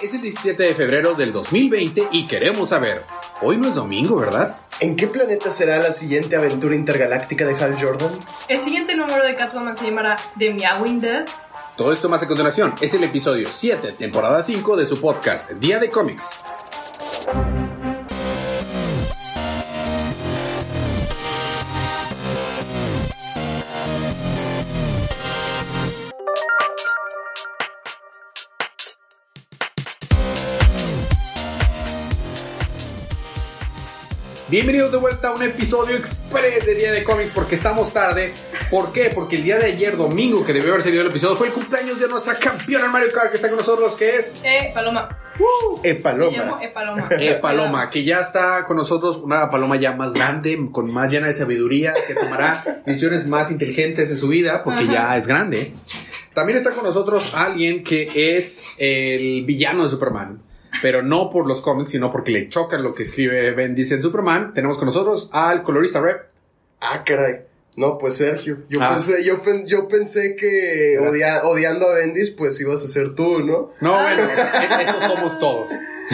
Es el 17 de febrero del 2020 y queremos saber, hoy no es domingo, ¿verdad? ¿En qué planeta será la siguiente aventura intergaláctica de Hal Jordan? El siguiente número de Catwoman se llamará The Meowing Dead. Todo esto más a continuación es el episodio 7, temporada 5 de su podcast Día de Cómics. Bienvenidos de vuelta a un episodio express de Día de Cómics porque estamos tarde. ¿Por qué? Porque el día de ayer, domingo, que debió haber salido el episodio, fue el cumpleaños de nuestra campeona Mario Kart que está con nosotros, que es Eh, Paloma. E Me Paloma. llamo E Paloma. eh, Paloma, que ya está con nosotros, una Paloma ya más grande, con más llena de sabiduría, que tomará decisiones más inteligentes en su vida porque Ajá. ya es grande. También está con nosotros alguien que es el villano de Superman. Pero no por los cómics, sino porque le chocan lo que escribe Bendis en Superman. Tenemos con nosotros al colorista Rep. Ah, caray. No, pues Sergio. Yo, Ah. pensé, yo, pen- yo pensé que odia- odiando a Bendis, pues ibas a ser tú, ¿no? No, bueno, e- esos somos todos.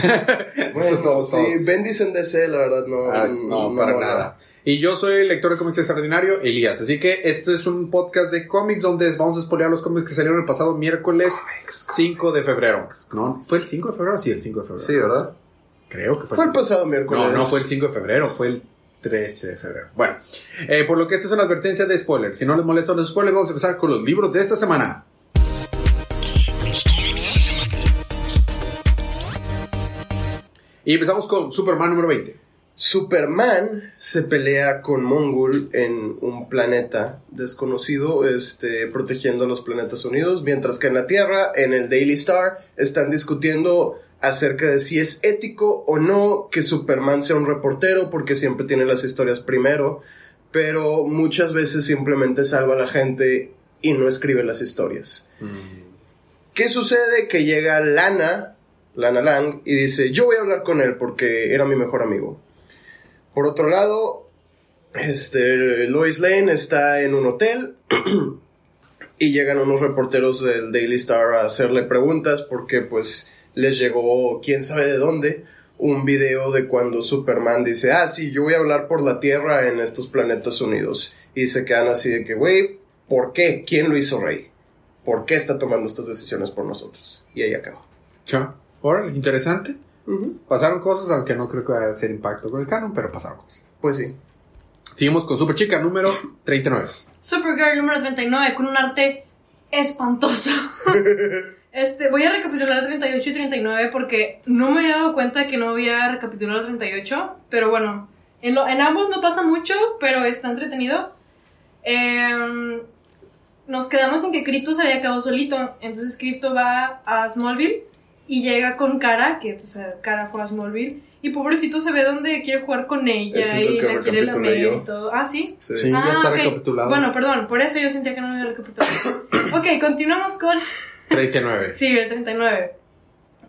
Bueno, Esos somos sí, todos. Bendis en DC, la verdad, no. Ah, no, para nada. Y yo soy el lector de cómics extraordinario, Elías. Así que este es un podcast de cómics donde vamos a spoilear los cómics que salieron el pasado miércoles 5 de febrero. ¿No? ¿Fue el 5 de febrero? Sí, el 5 de febrero. Sí, ¿verdad? Creo que fue, Fue el pasado miércoles. No, no fue el 5 de febrero, fue el 13 de febrero. Bueno, eh, por lo que esta es una advertencia de spoilers. Si no les molestan los spoilers, vamos a empezar con los libros de esta semana. Y empezamos con Superman número 20. Superman se pelea con Mongul en un planeta desconocido, este, protegiendo a los planetas unidos, mientras que en la Tierra, en el Daily Star, están discutiendo acerca de si es ético o no que Superman sea un reportero, porque siempre tiene las historias primero, pero muchas veces simplemente salva a la gente y no escribe las historias. ¿Qué sucede? Que llega Lana, Lana Lang, y dice, yo voy a hablar con él porque era mi mejor amigo. Por otro lado, este, Lois Lane está en un hotel y llegan unos reporteros del Daily Star a hacerle preguntas porque pues les llegó, quién sabe de dónde, un video de cuando Superman dice, ah, sí, yo voy a hablar por la Tierra en estos planetas unidos. Y se quedan así de que, güey, ¿por qué? ¿Quién lo hizo rey? ¿Por qué está tomando estas decisiones por nosotros? Y ahí acabó. Cha. Órale, interesante. Pasaron cosas, aunque no creo que vaya a hacer impacto con el canon, pero pasaron cosas. Pues sí. Seguimos con Super Chica número 39. Supergirl número 39 con un arte espantoso. Este, voy a recapitular 38 y 39 porque no me había dado cuenta que no había recapitulado 38, pero bueno, en, lo- en ambos no pasa mucho, pero está entretenido. Em, nos quedamos en que Crypto se había quedado solito, entonces Crypto va a Smallville y llega con Cara, que pues Cara fue a Smallville, y pobrecito se ve donde quiere jugar con ella es y que la quiere lamer yo. y todo. Ah, sí. Sí. Sí. ya está recapitulado. Bueno, perdón, por eso yo sentía que no lo había recapitulado. ok, continuamos con. 39. Sí, el 39.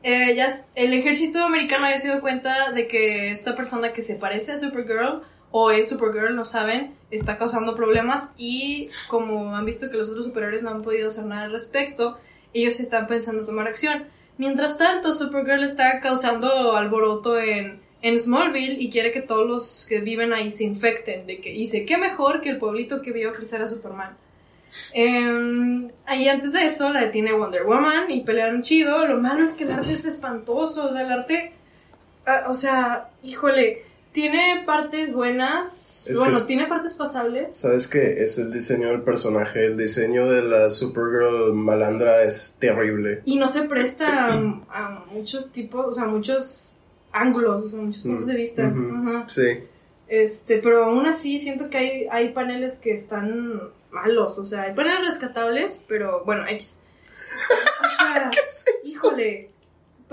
Eh, ya el ejército americano había sido cuenta de que esta persona que se parece a Supergirl o es Supergirl, no saben, está causando problemas y como han visto que los otros superiores no han podido hacer nada al respecto, ellos están pensando tomar acción. Mientras tanto, Supergirl está causando alboroto en, en Smallville y quiere que todos los que viven ahí se infecten. De que, y dice, qué mejor que el pueblito que vio crecer a Superman. Em, y antes de eso la detiene Wonder Woman y pelearon chido. Lo malo es que el arte es espantoso. O sea, el arte. ah, o sea, híjole. Tiene partes buenas. Es bueno, es- tiene partes pasables. ¿Sabes qué? Es el diseño del personaje. El diseño de la Supergirl malandra es terrible. Y no se presta a, a muchos tipos, o sea, muchos ángulos, o sea, muchos puntos de vista. Ajá. Sí. Este, pero aún así siento que hay, hay paneles que están malos, o sea, hay paneles rescatables, pero bueno, X. O sea, híjole.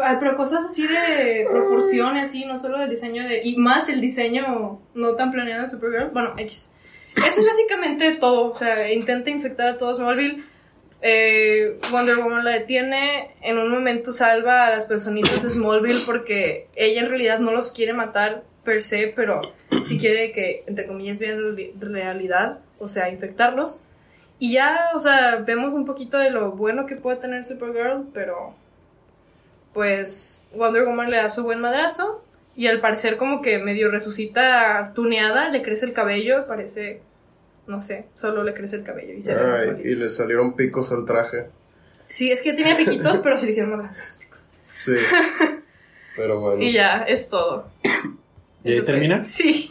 Pa- Pero cosas así de proporciones, así, no solo el diseño de. Y más el diseño no tan planeado de Supergirl. Bueno, X. Eso es básicamente todo. O sea, intenta infectar a todos Smallville. Eh, Wonder Woman la detiene. En un momento salva a las personitas de Smallville porque ella en realidad no los quiere matar per se, pero sí quiere que, entre comillas, vean reali- realidad. O sea, infectarlos. Y ya, o sea, vemos un poquito de lo bueno que puede tener Supergirl, pero pues Wonder Woman le da su buen madrazo y al parecer como que medio resucita tuneada, le crece el cabello, parece, no sé, solo le crece el cabello y se ve más y le salieron picos al traje. Sí, es que tenía piquitos, pero se le hicieron más grandes los picos. Sí. Pero bueno. Y ya, es todo. ¿Y ahí termina? Sí.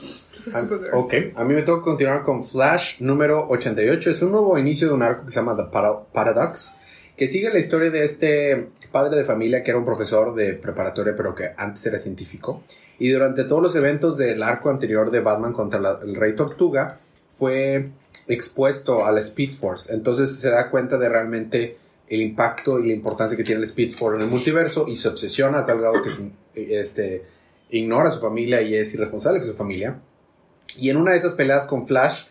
Ah, ok, a mí me tengo que continuar con Flash número 88. Es un nuevo inicio de un arco que se llama The Para- Paradox, que sigue la historia de este padre de familia que era un profesor de preparatoria, pero que antes era científico. Y durante todos los eventos del arco anterior de Batman contra el Rey Tortuga, fue expuesto a la Speed Force. Entonces se da cuenta de realmente el impacto y la importancia que tiene el Speed Force en el multiverso y se obsesiona a tal grado que este, ignora a su familia y es irresponsable con su familia. Y en una de esas peleas con Flash,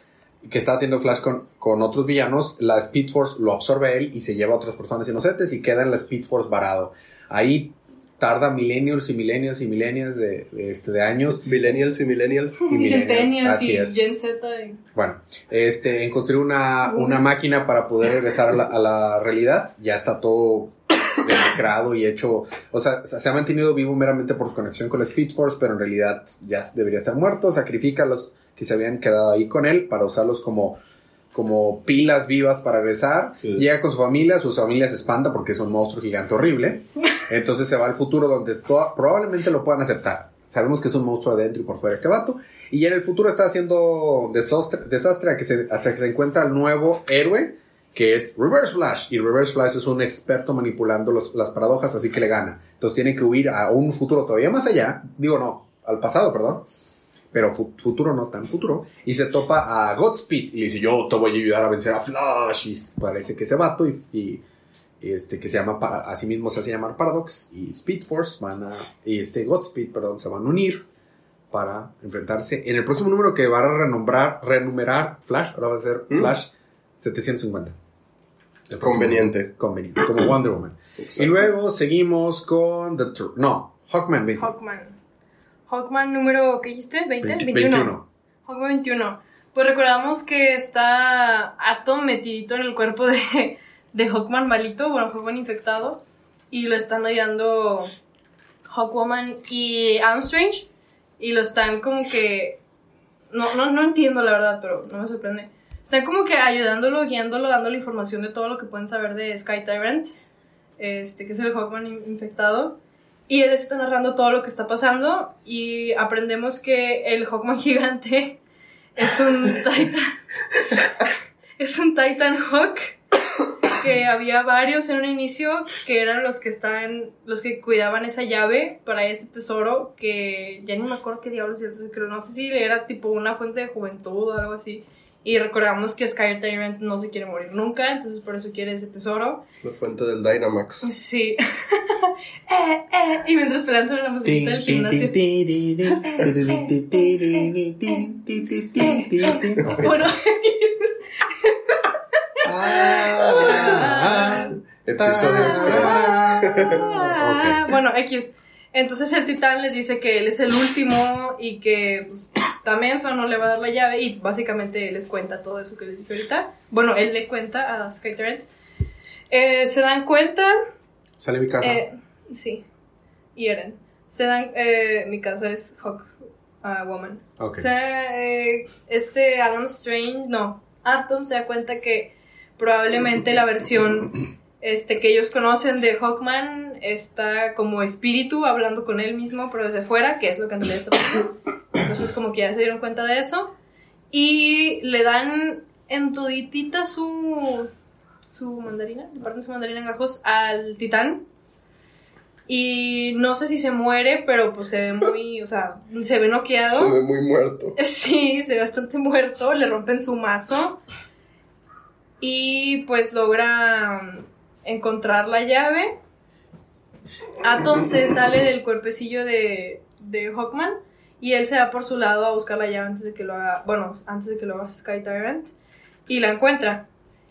que está teniendo Flash con, con otros villanos, la Speed Force lo absorbe a él y se lleva a otras personas inocentes y queda en la Speed Force varado. Ahí tarda millennials y millennials y millennials de, de, este, de años. Millennials y millennials. y Y millennials, Centennials así y es. Gen Z. y- Bueno, este, en construir una, una máquina para poder regresar a la, a la realidad. Ya está todo y hecho. O sea, se ha mantenido vivo meramente por su conexión con la Speed Force, pero en realidad ya debería estar muerto. Sacrifica a los que se habían quedado ahí con él para usarlos como, como pilas vivas para regresar. Sí. Llega con su familia, su familia se espanta porque es un monstruo gigante horrible. Entonces se va al futuro donde probablemente lo puedan aceptar. Sabemos que es un monstruo adentro y por fuera este vato. Y en el futuro está haciendo desastre, desastre a que se- hasta que se encuentra el nuevo héroe, que es Reverse Flash. Y Reverse Flash es un experto manipulando los- las paradojas, así que le gana. Entonces tiene que huir a un futuro todavía más allá. Digo, no, al pasado, perdón. Pero fu- futuro no tan futuro. Y se topa a Godspeed. Y le dice, yo te voy a ayudar a vencer a Flash. Y parece que ese vato y, y este, que se llama, para, así mismo se hace llamar Paradox y Speed Force van a, y este Godspeed, perdón, se van a unir para enfrentarse en el próximo número que va a renombrar, renumerar Flash, ahora va a ser Mm. Flash 750. El próximo Conveniente. Conveniente, como Wonder Woman. Y luego seguimos con The Tr- no, Hawkman 20. Hawkman. Hawkman número, ¿qué dijiste? ¿20? 20 21. 21. Hawkman 21. Pues recordamos que está Atom metidito en el cuerpo de, de Hawkman malito, bueno, Hawkman infectado. Y lo están ayudando Hawkwoman y Adam Strange. Y lo están como que. No, no, no entiendo la verdad, pero no me sorprende. Están como que ayudándolo, guiándolo, dándole información de todo lo que pueden saber de Sky Tyrant, este, que es el Hawkman in- infectado. Y él está narrando todo lo que está pasando. Y aprendemos que el Hawkman gigante es un Titan. es un Titan Hawk. Que había varios en un inicio que eran los que están, los que cuidaban esa llave para ese tesoro que ya ni me acuerdo qué diablos creo, no sé si era tipo una fuente de juventud o algo así. Y recordamos que Sky Tyrant no se quiere morir nunca, entonces por eso quiere ese tesoro. Es la fuente del Dynamax. Sí. eh, eh, y mientras pelean sobre la musiquita del gimnasio. Bueno, Ah, Episodio Express. Ah. Bueno, X. Entonces el titán les dice que él es el último y que pues, también eso no le va a dar la llave y básicamente él les cuenta todo eso que les dije ahorita. Bueno, él le cuenta a Sky Tyrant. Eh, se dan cuenta, Sale mi casa. eh, sí, y Eren. Se dan, eh, mi casa es Hawk Woman. ok. O sea, eh, este Adam Strange, no, Atom se da cuenta que probablemente la versión este, que ellos conocen de Hawkman está como espíritu hablando con él mismo, pero desde fuera, que es lo que en realidad está pasando. Entonces, como que ya se dieron cuenta de eso. Y le dan en toditita su, su mandarina, le parten su mandarina en gajos al titán. Y no sé si se muere, pero pues se ve muy, o sea, se ve noqueado. Se ve muy muerto. Sí, se ve bastante muerto, le rompen su mazo y pues logra encontrar la llave. Atom se sale del cuerpecillo de, de Hawkman y él se va por su lado a buscar la llave antes de que lo haga, bueno, antes de que lo haga Sky Tyrant y la encuentra.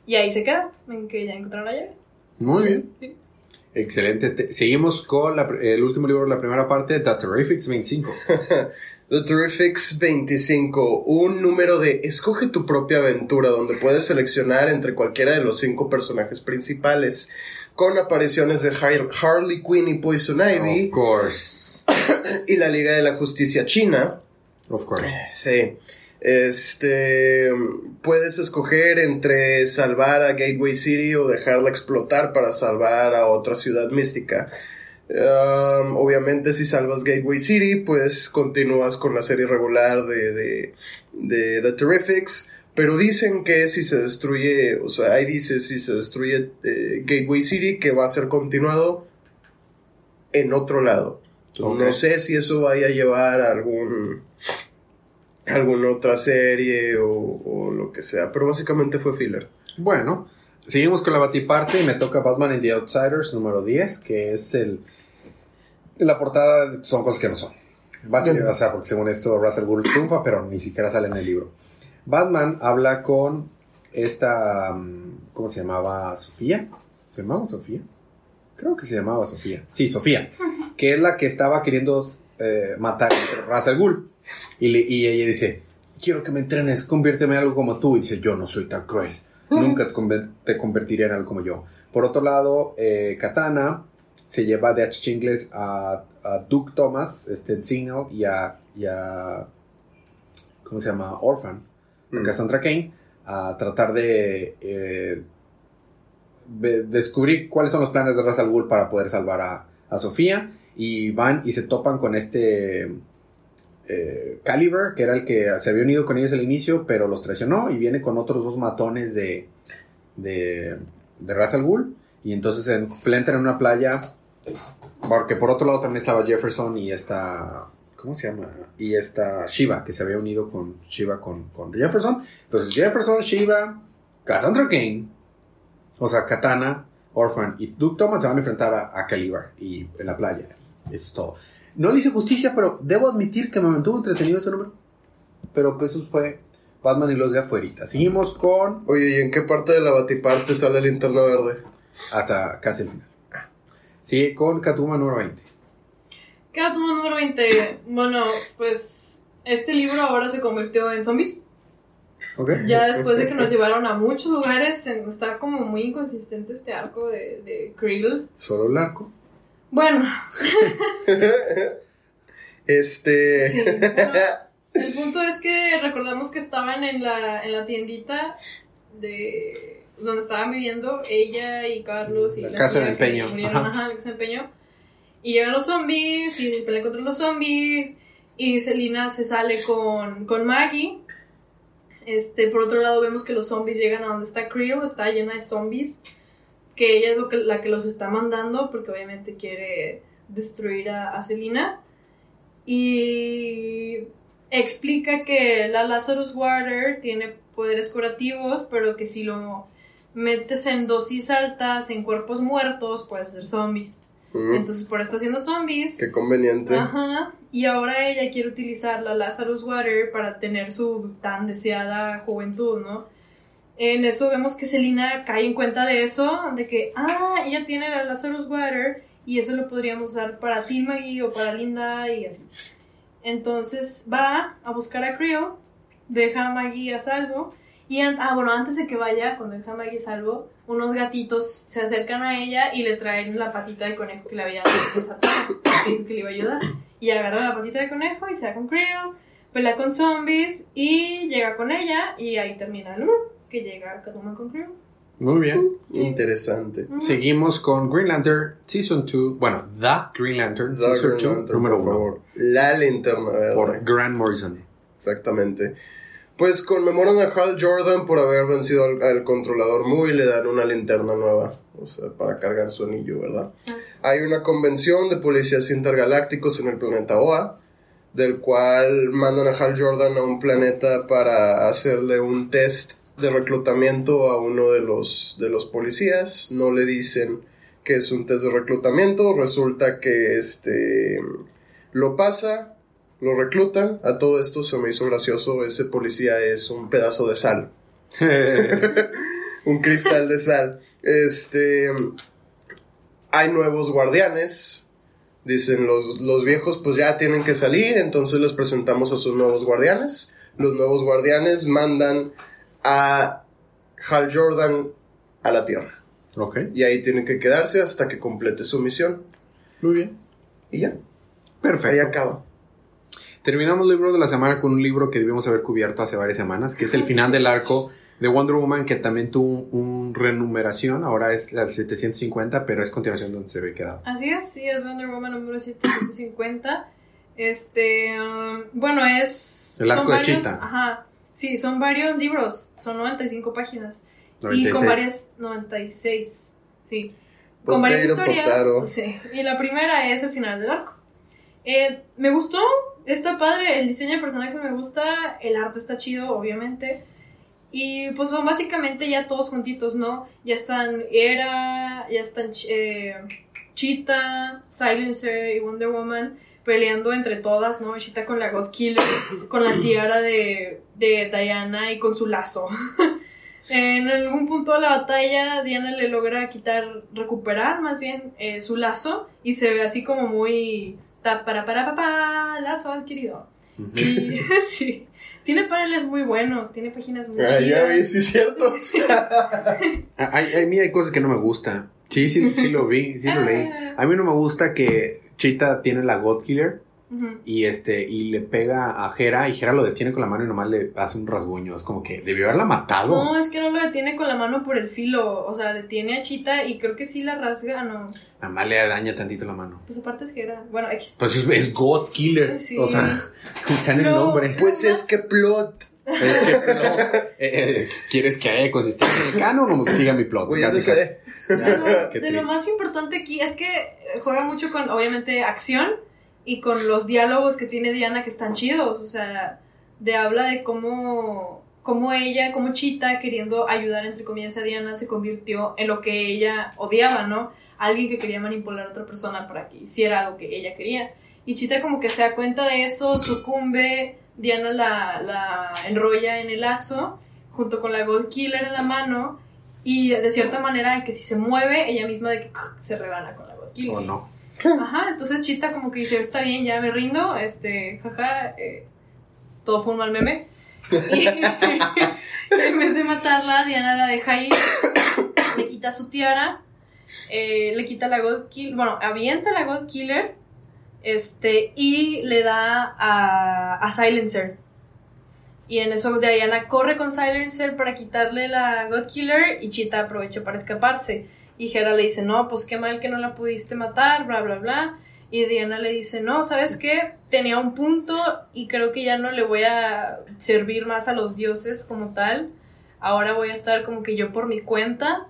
Y ahí se queda, en que ya encontraron la llave. Muy bien. Sí. Excelente. Te- seguimos con la el último libro de la primera parte, The Terrifics 25. The Terrifics 25, un número de escoge tu propia aventura donde puedes seleccionar entre cualquiera de los cinco personajes principales con apariciones de Har- Harley Quinn y Poison Ivy Of course. y la Liga de la Justicia China. Of course. Sí. Este, puedes escoger entre salvar a Gateway City o dejarla explotar para salvar a otra ciudad mística. Um, obviamente si salvas Gateway City, pues continúas con la serie regular de, de, de The Terrifics. Pero dicen que si se destruye, o sea, ahí dice si se destruye eh, Gateway City, que va a ser continuado en otro lado. No sé si eso vaya a llevar a algún alguna otra serie o, o lo que sea, pero básicamente fue filler. Bueno, seguimos con la batiparte y me toca Batman and the Outsiders número 10, que es el... La portada son cosas que no son. Básicamente, o sea, porque según esto Russell Gould triunfa, pero ni siquiera sale en el libro. Batman habla con esta... mm, ¿Cómo se llamaba? ¿Sofía? ¿Se llamaba Sofía? Creo que se llamaba Sofía. Sí, Sofía. Que es la que estaba queriendo eh, matar a Russell Gould. Y, le- y ella dice, quiero que me entrenes, conviérteme en algo como tú. Y dice, yo no soy tan cruel. Nunca te, conver- te convertiré en algo como yo. Por otro lado, eh, Katana se lleva de H. Chingles a, a Duke Thomas, este Signal, y a, y a- ¿Cómo se llama? Orphan, a Mm. Cassandra Kane, a tratar de eh, de- descubrir cuáles son los planes de Ra's al Ghul para poder salvar a, a Sofía. Y van y se topan con este eh, Caliber, que era el que se había unido con ellos al inicio, pero los traicionó y viene con otros dos matones de, de, de Ra's. Y entonces se enfrentan en una playa, porque por otro lado también estaba Jefferson y esta... ¿Cómo se llama? Y esta Shiva, que se había unido con Shiva con, con Jefferson. Entonces Jefferson, Shiva, Cassandra Kane, o sea, Katana, Orphan y Duke Thomas se van a enfrentar a, a Caliber y en la playa. Eso es todo. No le hice justicia, pero debo admitir que me mantuvo entretenido ese número. Pero pues eso fue Batman y los de afuerita. Seguimos con Oye, ¿y en qué parte de la batiparte sale linterna verde? hasta casi el final. Sigue con Catwoman número 20. Catwoman número 20. Bueno, pues este libro ahora se convirtió en zombies. ¿Ok? Ya después de que nos llevaron a muchos lugares, está como muy inconsistente este arco de, de Krill. Solo el arco. Bueno, Este. sí, bueno, el punto es que recordamos que estaban en la, en la tiendita de donde estaban viviendo ella y Carlos y La casa de empeño, murieron, ajá. ajá, la casa de empeño. Y llegan los zombies y pelean contra los zombies. Y Selina se sale con, con Maggie. Este, por otro lado, vemos que los zombies llegan a donde está Creel, está llena de zombies. Que ella es lo que, la que los está mandando, porque obviamente quiere destruir a, a Selina. Y explica que la Lazarus Water tiene poderes curativos, pero que si lo metes en dosis altas, en cuerpos muertos, puedes hacer zombies. Mm, Entonces, por esto haciendo zombies. qué conveniente. Ajá. Y ahora ella quiere utilizar la Lazarus Water para tener su tan deseada juventud, ¿no? En eso vemos que Selina cae en cuenta de eso, de que, ah, ella tiene la Lazarus Water y eso lo podríamos usar para ti, Maggie, o para Linda y así. Entonces va a buscar a Creel, deja a Maggie a salvo. Y, ah, bueno, antes de que vaya, cuando deja a Maggie a salvo, unos gatitos se acercan a ella y le traen la patita de conejo que le había desatado, que le iba a ayudar. Y agarra la patita de conejo y se va con Creel, pelea con zombies y llega con ella y ahí termina el libro, que llega Catwoman con. Muy bien. Interesante. Ujú. Seguimos con Green Lantern Season 2. Bueno, The Green Lantern The Season Green 2, Lantern, número por 1. favor. La linterna verde. Por Grant Morrison. Exactamente. Pues conmemoran a Hal Jordan por haber vencido al, al controlador Mu y le dan una linterna nueva. O sea, para cargar su anillo, ¿verdad? Ah. Hay una convención de policías intergalácticos en el planeta Oa, del cual mandan a Hal Jordan a un planeta para hacerle un test de reclutamiento a uno de los, de los policías. No le dicen que es un test de reclutamiento. Resulta que este lo pasa, lo reclutan. A todo esto se me hizo gracioso. Ese policía es un pedazo de sal. un cristal de sal. Este. hay nuevos guardianes. Dicen los, los viejos pues ya tienen que salir, entonces les presentamos a sus nuevos guardianes. Los nuevos guardianes mandan a Hal Jordan a la Tierra. Ok. Y ahí tienen que quedarse hasta que complete su misión. Muy bien. Y ya, ahí Perfecto. acaba. Terminamos el libro de la semana con un libro que debimos haber cubierto hace varias semanas, que es el final del arco de Wonder Woman, que también tuvo un renumeración. Ahora es la 750, pero es continuación donde se ve quedado. Así es, sí, es Wonder Woman número 750. Este, um, bueno, es... El arco de varios, Cheetah. Ajá, sí, son varios libros, son 95 páginas. Y 96. con varias, 96, sí. Con varias Potato, historias. Sí. Y la primera es el final del arco. Eh, me gustó, está padre, el diseño de personaje me gusta, el arte está chido, obviamente. Y pues son básicamente ya todos juntitos, ¿no? Ya están Era, ya están eh, Cheetah, Silencer y Wonder Woman peleando entre todas, ¿no? Cheetah con la God Killer, con la tiara de, de Diana y con su lazo. En algún punto de la batalla, Diana le logra quitar, recuperar más bien eh, su lazo y se ve así como muy. Ta para para papá, lazo adquirido. Y sí, tiene paneles muy buenos, tiene páginas muy Ah, ya chidas. vi, sí, es cierto. A, a- a mí hay cosas que no me gustan. Sí, sí, sí lo vi, sí lo leí. A mí no me gusta que Cheetah tiene la God Killer y este y le pega a Hera y Hera lo detiene con la mano y nomás le hace un rasguño. Es como que debió haberla matado. No, es que no lo detiene con la mano por el filo. O sea, detiene a Chita y creo que sí la rasga. No, Nada más le daña tantito la mano. pues aparte es que era. Bueno, X. Pues es, es God Killer. Sí. O sea, está en el No. nombre. Pues es que plot. Es que no. Eh, eh, ¿Quieres que haya consistencia en el canon o me siga mi plot? Güey, Casi, casi. sé. De de lo más importante aquí es que juega mucho con, obviamente, acción y con los diálogos que tiene Diana que están chidos. O sea, de habla de cómo, cómo ella, como Chita, queriendo ayudar, entre comillas, a Diana, se convirtió en lo que ella odiaba, ¿no? Alguien que quería manipular a otra persona para que hiciera algo que ella quería. Y Chita como que se da cuenta de eso, sucumbe, Diana la, la enrolla en el lazo, junto con la God Killer en la mano, y de cierta manera que si se mueve, ella misma de que se rebana con la God Killer. O no. Ajá, entonces Chita como que dice, está bien, ya me rindo, este, jaja, eh, todo fue un mal meme. Y, en vez de matarla, Diana la deja ir, le quita su tiara, eh, le quita la God Killer, bueno, avienta la God Killer, este, y le da a, a Silencer. Y en eso Diana corre con Silencer para quitarle la God Killer y Chita aprovecha para escaparse. Y Hera le dice, no, pues qué mal que no la pudiste matar, bla, bla, bla. Y Diana le dice, no, ¿sabes qué? Tenía un punto y creo que ya no le voy a servir más a los dioses como tal. Ahora voy a estar como que yo por mi cuenta.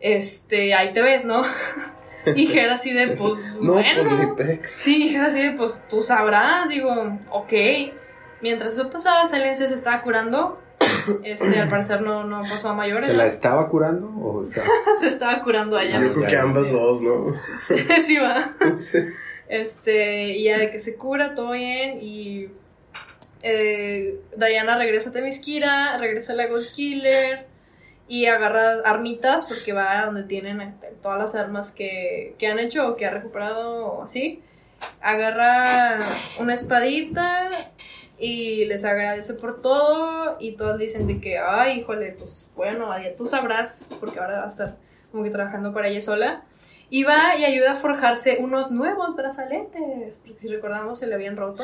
Este, ahí te ves, ¿no? Y Hera así de, pues, No, bueno. pues mi pex. Sí, Hera así de, pues tú sabrás, digo, ok. Mientras eso pasaba, Silencio se estaba curando. Este, al parecer no, no pasó a mayores. ¿Se la estaba curando o estaba? se estaba curando allá. Yo creo que ambas dos, ¿no? sí, va. Sí. Este, y ya de que se cura, todo bien. Y eh, Diana regresa a Temisquira, regresa a la Ghost Killer y agarra armitas porque va a donde tienen todas las armas que, que han hecho o que ha recuperado o así. Agarra una espadita y les agradece por todo y todos dicen de que, ay, híjole, pues bueno, ya tú sabrás porque ahora va a estar como que trabajando para ella sola. Y va y ayuda a forjarse unos nuevos brazaletes, porque si recordamos se le habían roto.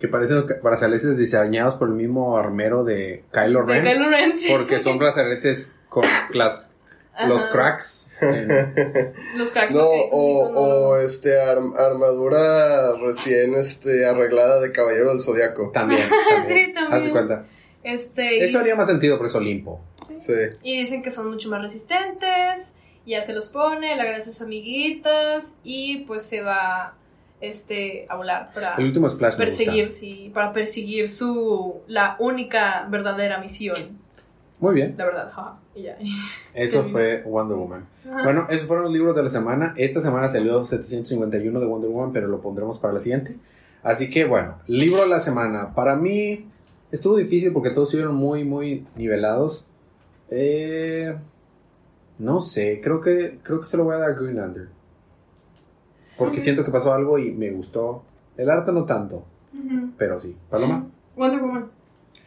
Que parecen brazaletes diseñados por el mismo armero de Kylo De Ren. Kylo Ren, sí. Porque son brazaletes con las, los cracks. en- Los cracks. No, o, no, o este arm- armadura recién este arreglada de caballero del zodiaco. también. Sí, también. Haz de cuenta. Este, Eso haría más sentido por eso Olimpo. sí. Sí. Y dicen que son mucho más resistentes. Ya se los pone, le agradece a sus amiguitas. Y pues se va este, a volar para El último splash me perseguir, gusta. sí, para perseguir su la única verdadera misión. Muy bien. La verdad, jaja. Y ya. Eso fue Wonder Woman. Ajá. Bueno, esos fueron los libros de la semana. Esta semana salió 751 de Wonder Woman, pero lo pondremos para la siguiente. Así que bueno, libro de la semana. Para mí estuvo difícil porque todos estuvieron muy, muy nivelados. Eh, No sé, creo que, creo que se lo voy a dar a Greenlander. Porque siento que pasó algo y me gustó. El arte no tanto, pero sí. Paloma, Wonder Woman.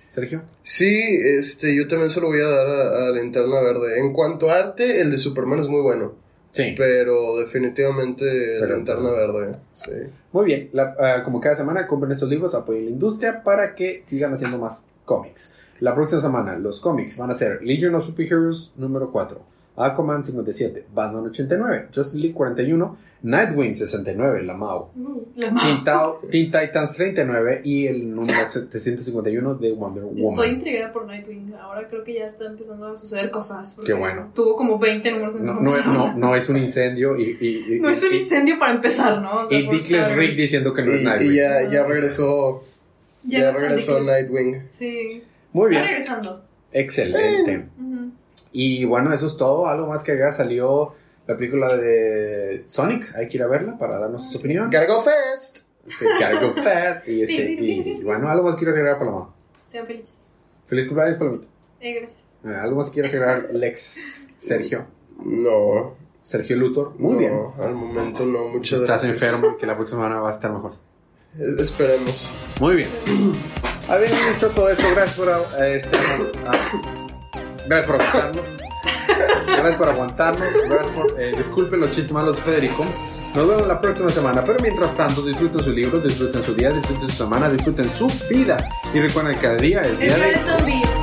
Sergio. Sí, este, yo también se lo voy a dar a, a Linterna Verde. En cuanto a arte, el de Superman es muy bueno. Sí. Pero definitivamente Pero- Linterna Verde. Sí. Muy bien, la- ah, como cada semana compren estos libros, apoyen la industria para que sigan haciendo más cómics. La próxima semana los cómics van a ser Legion of Superheroes número 4, Aquaman 57, Batman 89, Justice League 41, Nightwing 69, la MAO, Uh, la ma- Teen, Titans 39 y el número 751 de Wonder Estoy Woman. intrigada por Nightwing. Ahora creo que ya está empezando a suceder cosas. Qué bueno. Tuvo como 20 números en No, no, es- persona. no, no es un incendio y... y- y- No es un y- incendio para empezar, ¿no? O sea, Y starters. Rick diciendo que no es Nightwing. y ya, ya regresó. Ya Ya, no está regresó. Nightwing. Sí. Muy Está bien, regresando. excelente. Ujú. Y bueno, eso es todo. Algo más que agregar. Salió la película de Sonic. Hay que ir a verla para darnos su opinión. Gotta go fast. Sí, Gotta go fast. Y, este, y bueno, algo más quieres agregar, Paloma. Sean felices. Feliz cumpleaños, Palomita. Eh, gracias. Eh, Algo más quieres agregar, Lex Sergio. No. Sergio Luthor. Muy no, bien. Al momento no, muchas Estás gracias. enfermo y que la próxima semana va a estar mejor. Es- esperemos. Muy bien. Habiendo dicho todo esto, gracias por, eh, este, ah, gracias por aguantarnos. Gracias por aguantarnos. Gracias por, eh, disculpen los chistes malos de Federico. Nos vemos la próxima semana. Pero mientras tanto, disfruten sus libros, disfruten su día, disfruten su semana, disfruten su vida. Y recuerden que cada día es día de de zombies.